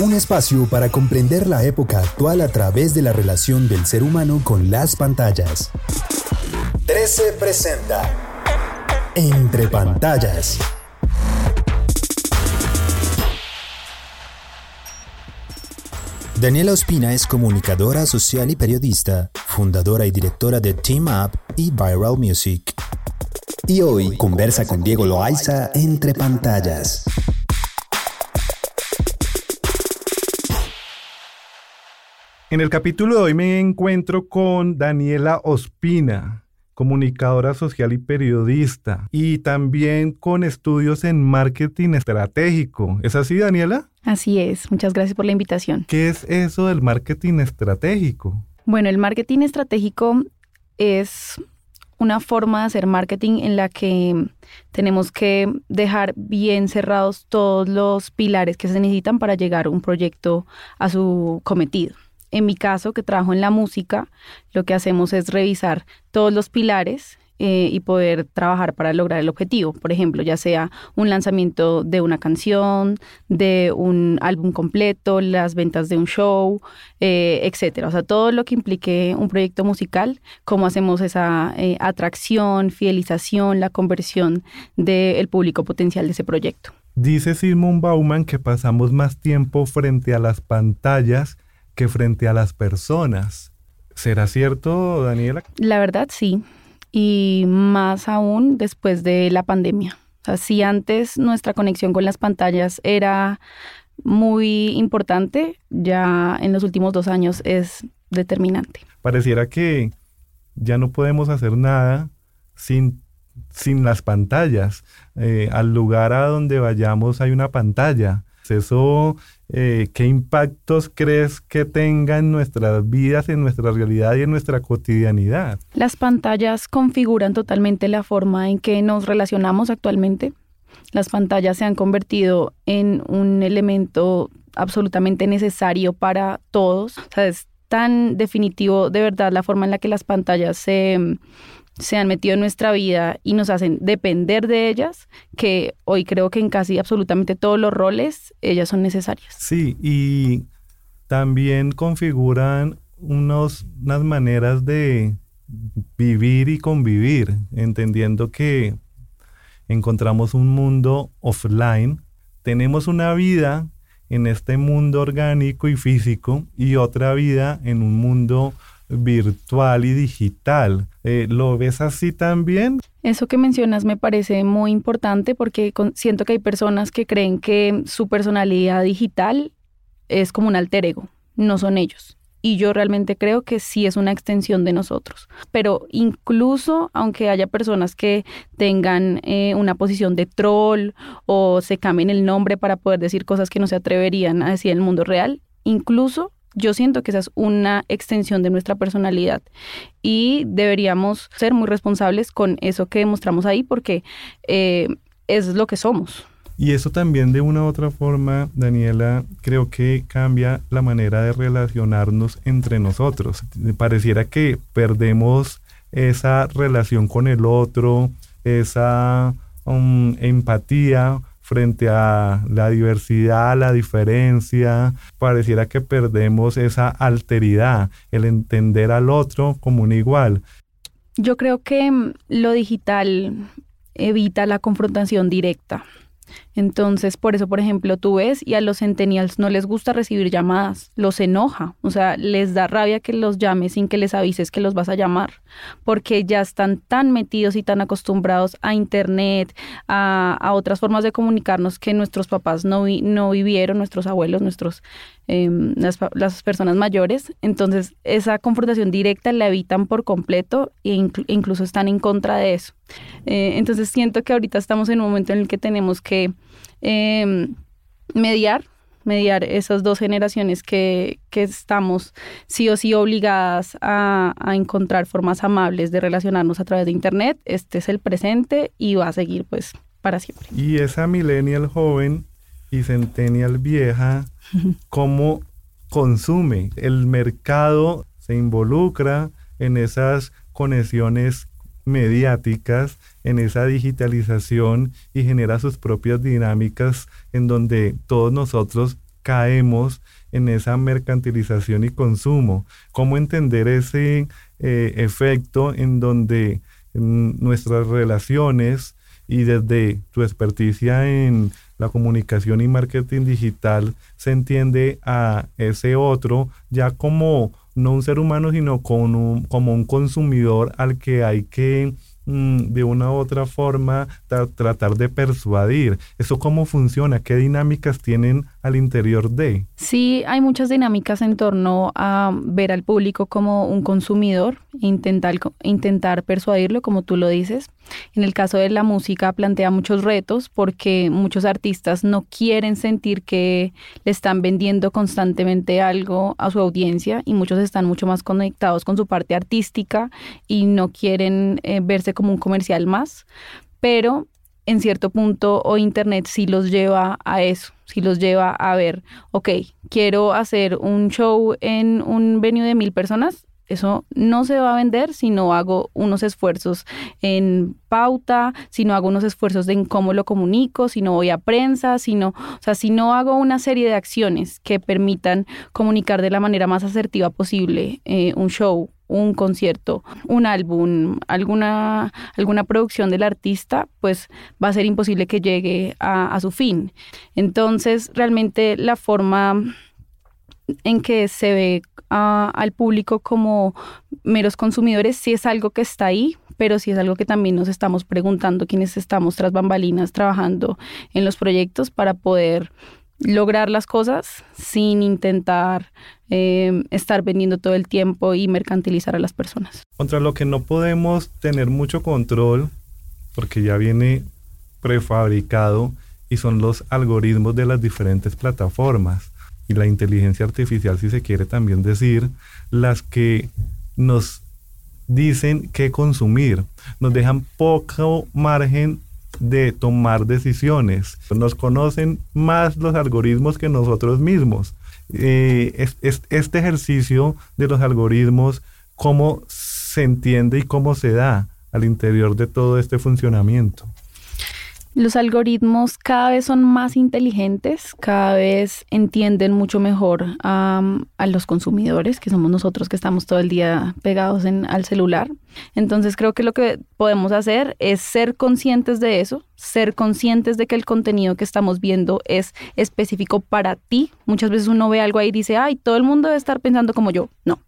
Un espacio para comprender la época actual a través de la relación del ser humano con las pantallas. 13 presenta Entre pantallas. Daniela Ospina es comunicadora social y periodista, fundadora y directora de Team Up y Viral Music. Y hoy conversa con Diego Loaiza entre pantallas. En el capítulo de hoy me encuentro con Daniela Ospina, comunicadora social y periodista, y también con estudios en marketing estratégico. ¿Es así, Daniela? Así es, muchas gracias por la invitación. ¿Qué es eso del marketing estratégico? Bueno, el marketing estratégico es una forma de hacer marketing en la que tenemos que dejar bien cerrados todos los pilares que se necesitan para llegar un proyecto a su cometido. En mi caso, que trabajo en la música, lo que hacemos es revisar todos los pilares eh, y poder trabajar para lograr el objetivo. Por ejemplo, ya sea un lanzamiento de una canción, de un álbum completo, las ventas de un show, eh, etcétera. O sea, todo lo que implique un proyecto musical, cómo hacemos esa eh, atracción, fidelización, la conversión del público potencial de ese proyecto. Dice Simon Bauman que pasamos más tiempo frente a las pantallas que frente a las personas. ¿Será cierto, Daniela? La verdad, sí. Y más aún después de la pandemia. O sea, si antes nuestra conexión con las pantallas era muy importante, ya en los últimos dos años es determinante. Pareciera que ya no podemos hacer nada sin, sin las pantallas. Eh, al lugar a donde vayamos hay una pantalla. Eso eh, ¿qué impactos crees que tenga en nuestras vidas, en nuestra realidad y en nuestra cotidianidad? Las pantallas configuran totalmente la forma en que nos relacionamos actualmente. Las pantallas se han convertido en un elemento absolutamente necesario para todos. O sea, es tan definitivo de verdad la forma en la que las pantallas se se han metido en nuestra vida y nos hacen depender de ellas, que hoy creo que en casi absolutamente todos los roles ellas son necesarias. Sí, y también configuran unos, unas maneras de vivir y convivir, entendiendo que encontramos un mundo offline, tenemos una vida en este mundo orgánico y físico y otra vida en un mundo virtual y digital. Eh, ¿Lo ves así también? Eso que mencionas me parece muy importante porque siento que hay personas que creen que su personalidad digital es como un alter ego, no son ellos. Y yo realmente creo que sí es una extensión de nosotros. Pero incluso aunque haya personas que tengan eh, una posición de troll o se cambien el nombre para poder decir cosas que no se atreverían a decir en el mundo real, incluso yo siento que esa es una extensión de nuestra personalidad y deberíamos ser muy responsables con eso que mostramos ahí porque eh, es lo que somos. Y eso también de una u otra forma, Daniela, creo que cambia la manera de relacionarnos entre nosotros. Pareciera que perdemos esa relación con el otro, esa um, empatía frente a la diversidad, la diferencia, pareciera que perdemos esa alteridad, el entender al otro como un igual. Yo creo que mm, lo digital evita la confrontación directa. Entonces, por eso, por ejemplo, tú ves y a los centennials no les gusta recibir llamadas, los enoja, o sea, les da rabia que los llames sin que les avises que los vas a llamar, porque ya están tan metidos y tan acostumbrados a internet, a, otras formas de comunicarnos que nuestros papás no, no vivieron, nuestros abuelos, nuestros em, las, personas mayores. Entonces, esa confrontación directa la evitan por completo e incluso están en contra de eso. Eh, entonces, siento que ahorita estamos en un momento en el que tenemos que Em, mediar mediar esas dos generaciones que, que estamos sí o sí obligadas a, a, encontrar formas amables de relacionarnos a través de Internet. Este es el presente y va a seguir pues para siempre. Y esa millennial joven y centennial vieja, ¿cómo consume? El mercado se involucra en esas conexiones mediáticas, en esa digitalización y genera sus propias dinámicas en donde todos nosotros caemos en esa mercantilización y consumo. ¿Cómo entender ese eh, efecto en donde mm, nuestras relaciones y desde tu experticia en la comunicación y marketing digital se entiende a ese otro ya como no un ser humano, sino como como un consumidor al que hay que de una u otra forma tratar de persuadir. ¿Eso cómo funciona? ¿Qué dinámicas tienen al interior de? Sí, hay muchas dinámicas en torno a ver al público como un consumidor, intentar, intentar persuadirlo, como tú lo dices. En el caso de la música plantea muchos retos porque muchos artistas no quieren sentir que le están vendiendo constantemente algo a su audiencia y muchos están mucho más conectados con su parte artística y no quieren eh, verse como un comercial más, pero en cierto punto o Internet sí los lleva a eso, sí los lleva a ver, ok, quiero hacer un show en un venue de mil personas, eso no se va a vender si no hago unos esfuerzos en pauta, si no hago unos esfuerzos en cómo lo comunico, si no voy a prensa, si no, o sea, si no hago una serie de acciones que permitan comunicar de la manera más asertiva posible eh, un show un concierto, un álbum, alguna, alguna producción del artista, pues va a ser imposible que llegue a, su fin. Entonces, realmente la forma en que se ve al público como meros consumidores sí es algo que está ahí, pero sí es algo que también nos estamos preguntando quienes estamos tras bambalinas trabajando en los proyectos para poder lograr las cosas sin intentar eh, estar vendiendo todo el tiempo y mercantilizar a las personas. Contra lo que no podemos tener mucho control, porque ya viene prefabricado, y son los algoritmos de las diferentes plataformas y la inteligencia artificial, si se quiere también decir, las que nos dicen qué consumir, nos dejan poco margen de tomar decisiones. Nos conocen más los algoritmos que nosotros mismos. Eh, es, este ejercicio de los algoritmos, cómo se entiende y cómo se da al interior de todo este funcionamiento. Los algoritmos cada vez son más inteligentes, cada vez entienden mucho mejor a los consumidores, que somos nosotros que estamos todo el día pegados en, al celular. Entonces creo que lo que podemos hacer es ser conscientes de eso, ser conscientes de que el contenido que estamos viendo es específico para ti. Muchas veces uno ve algo ahí y dice, ay, todo el mundo debe estar pensando como yo. No,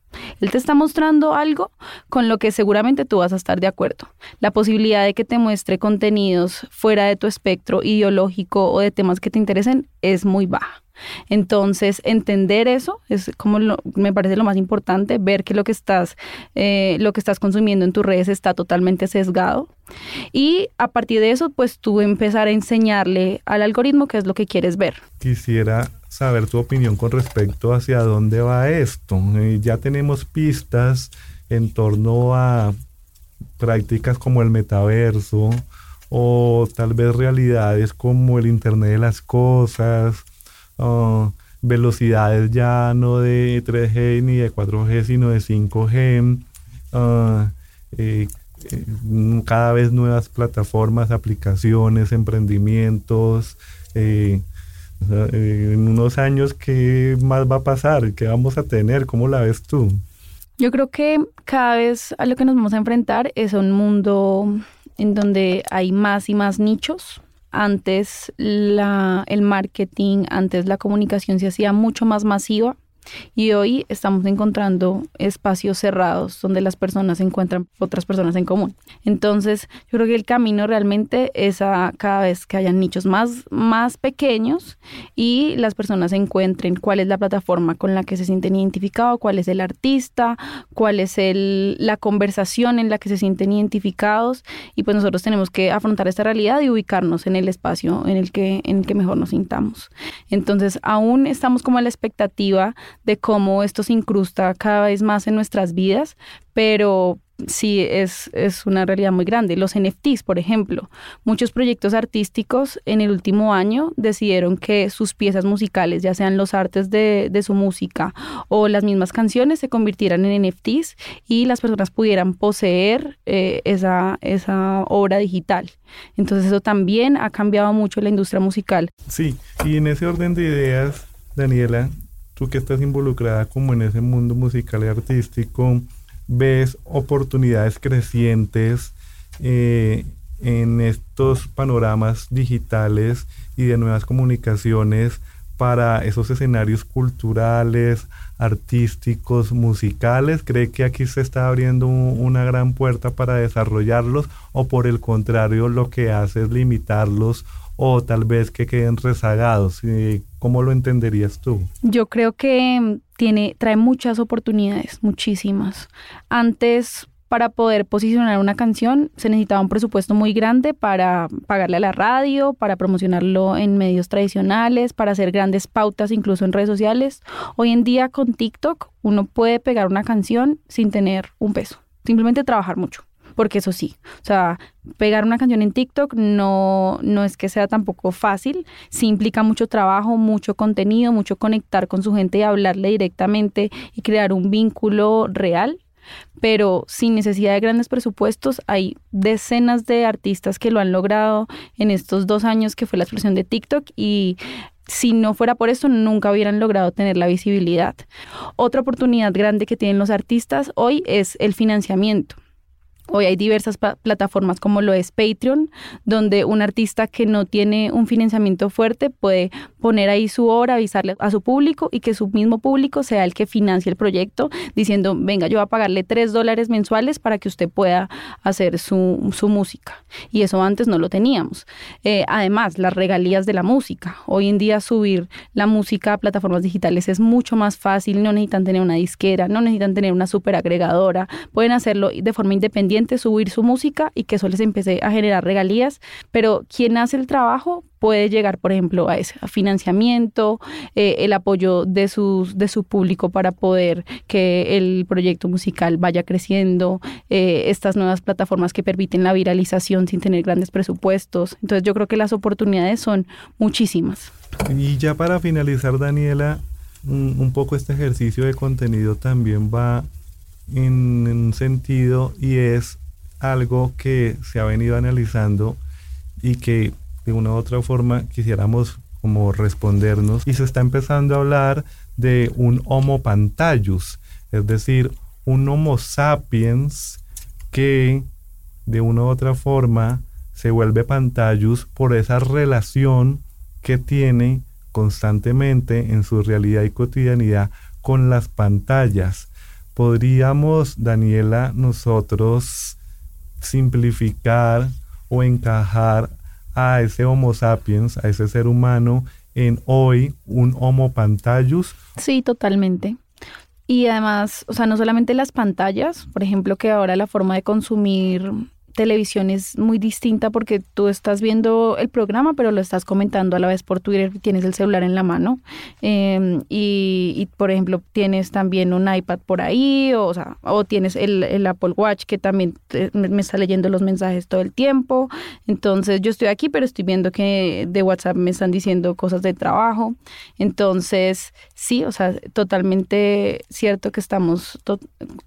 él te está mostrando algo con lo que seguramente tú vas a estar de acuerdo. La posibilidad de que te muestre contenidos fuera de tu espectro ideológico o de temas que te interesen es muy baja. Entonces, entender eso es como me parece lo más importante, ver que lo que estás, eh, lo que estás consumiendo en tus redes está totalmente sesgado. Y a partir de eso, pues tú empezar a enseñarle al algoritmo qué es lo que quieres ver. Quisiera saber tu opinión con respecto hacia dónde va esto. Eh, ya tenemos pistas en torno a prácticas como el metaverso o tal vez realidades como el Internet de las Cosas, velocidades ya no de 3G ni de 4G, sino de 5G, ah, eh, eh, cada vez nuevas plataformas, aplicaciones, emprendimientos. Eh, en unos años, ¿qué más va a pasar? ¿Qué vamos a tener? ¿Cómo la ves tú? Yo creo que cada vez a lo que nos vamos a enfrentar es un mundo en donde hay más y más nichos, antes la, el marketing, antes la comunicación se hacía mucho más masiva Y hoy estamos encontrando espacios cerrados donde las personas encuentran otras personas en común. Entonces, yo creo que el camino realmente es a cada vez que hayan nichos más, más pequeños y las personas encuentren cuál es la plataforma con la que se sienten identificados, cuál es el artista, cuál es el, la conversación en la que se sienten identificados. Y pues nosotros tenemos que afrontar esta realidad y ubicarnos en el espacio en el que, en el que mejor nos sintamos. Entonces, aún estamos como a la expectativa de cómo esto se incrusta cada vez más en nuestras vidas, pero sí es, es una realidad muy grande. Los NFTs, por ejemplo, muchos proyectos artísticos en el último año decidieron que sus piezas musicales, ya sean los artes de, su música o las mismas canciones, se convirtieran en NFTs y las personas pudieran poseer eh, esa, esa obra digital. Entonces eso también ha cambiado mucho la industria musical. Sí, y en ese orden de ideas, Daniela, que estás involucrada como en ese mundo musical y artístico, ves oportunidades crecientes eh, en estos panoramas digitales y de nuevas comunicaciones para esos escenarios culturales, artísticos, musicales? ¿Cree que aquí se está abriendo una gran puerta para desarrollarlos o por el contrario lo que hace es limitarlos o tal vez que queden rezagados? ¿Cómo lo entenderías tú? Yo creo que tiene, trae muchas oportunidades, muchísimas. Antes para poder posicionar una canción se necesitaba un presupuesto muy grande para pagarle a la radio, para promocionarlo en medios tradicionales, para hacer grandes pautas incluso en redes sociales. Hoy en día con TikTok uno puede pegar una canción sin tener un peso, simplemente trabajar mucho porque eso sí, o sea, pegar una canción en TikTok no, no es que sea tampoco fácil, sí implica mucho trabajo, mucho contenido, mucho conectar con su gente y hablarle directamente y crear un vínculo real pero sin necesidad de grandes presupuestos hay decenas de artistas que lo han logrado en estos dos años que fue la explosión de TikTok y si no fuera por eso nunca hubieran logrado tener la visibilidad. Otra oportunidad grande que tienen los artistas hoy es el financiamiento. Hoy hay diversas plataformas como lo es Patreon, donde un artista que no tiene un financiamiento fuerte puede poner ahí su obra, avisarle a su público y que su mismo público sea el que financie el proyecto, diciendo, venga, yo voy a pagarle tres dólares mensuales para que usted pueda hacer su, su música. Y eso antes no lo teníamos. Eh, además, las regalías de la música. Hoy en día subir la música a plataformas digitales es mucho más fácil, no necesitan tener una disquera, no necesitan tener una super agregadora, pueden hacerlo de forma independiente subir su música y que eso les empiece a generar regalías, pero quien hace el trabajo puede llegar, por ejemplo, a ese financiamiento, eh, el apoyo de, sus, de su público para poder que el proyecto musical vaya creciendo, eh, estas nuevas plataformas que permiten la viralización sin tener grandes presupuestos. Entonces yo creo que las oportunidades son muchísimas. Y ya para finalizar, Daniela, un poco este ejercicio de contenido también va en un sentido y es algo que se ha venido analizando y que de una u otra forma quisiéramos como respondernos. Y se está empezando a hablar de un Homo pantallus, es decir, un Homo sapiens que de una u otra forma se vuelve pantallus por esa relación que tiene constantemente en su realidad y cotidianidad con las pantallas podríamos, Daniela, nosotros simplificar o encajar a ese Homo sapiens, a ese ser humano, en hoy un Homo pantallus? Sí, totalmente. Y además, o sea, no solamente las pantallas, por ejemplo, que ahora la forma de consumir televisión es muy distinta porque tú estás viendo el programa, pero lo estás comentando a la vez por Twitter, tienes el celular en la mano em, y, por ejemplo, tienes también un iPad por ahí, o, sea, o tienes el, el, Apple Watch que también me está leyendo los mensajes todo el tiempo. Entonces, yo estoy aquí, pero estoy viendo que de WhatsApp me están diciendo cosas de trabajo. Entonces, sí, o sea, totalmente cierto que estamos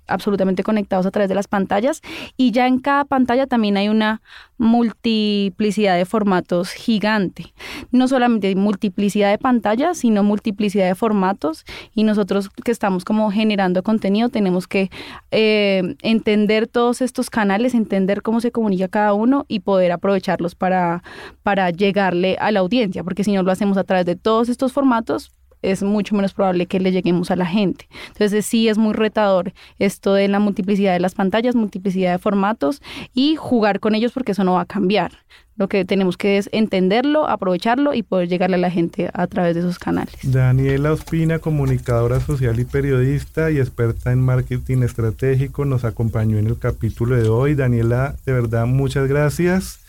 absolutamente conectados a través de las pantallas y ya en cada también hay una multiplicidad de formatos gigante. No solamente hay multiplicidad de pantallas, sino multiplicidad de formatos y nosotros que estamos como generando contenido tenemos que eh, entender todos estos canales, entender cómo se comunica cada uno y poder aprovecharlos para, para llegarle a la audiencia, porque si no lo hacemos a través de todos estos formatos, es mucho menos probable que le lleguemos a la gente. Entonces sí es muy retador esto de la multiplicidad de las pantallas, multiplicidad de formatos y jugar con ellos porque eso no va a cambiar. Lo que tenemos que es entenderlo, aprovecharlo y poder llegarle a la gente a través de esos canales. Daniela Ospina, comunicadora social y periodista y experta en marketing estratégico, nos acompañó en el capítulo de hoy. Daniela, de verdad, muchas gracias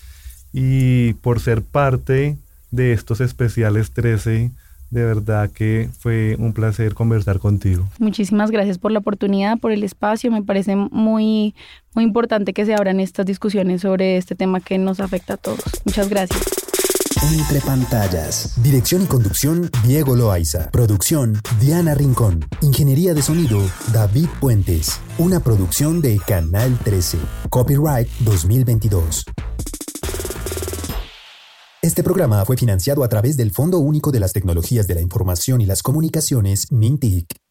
y por ser parte de estos especiales 13 de verdad que fue un placer conversar contigo. Muchísimas gracias por la oportunidad, por el espacio. Me parece muy, muy importante que se abran estas discusiones sobre este tema que nos afecta a todos. Muchas gracias. Entre pantallas. Dirección y conducción, Diego Loaiza. Producción, Diana Rincón. Ingeniería de sonido, David Puentes. Una producción de Canal 13. Copyright 2022. Este programa fue financiado a través del Fondo Único de las Tecnologías de la Información y las Comunicaciones, MINTIC.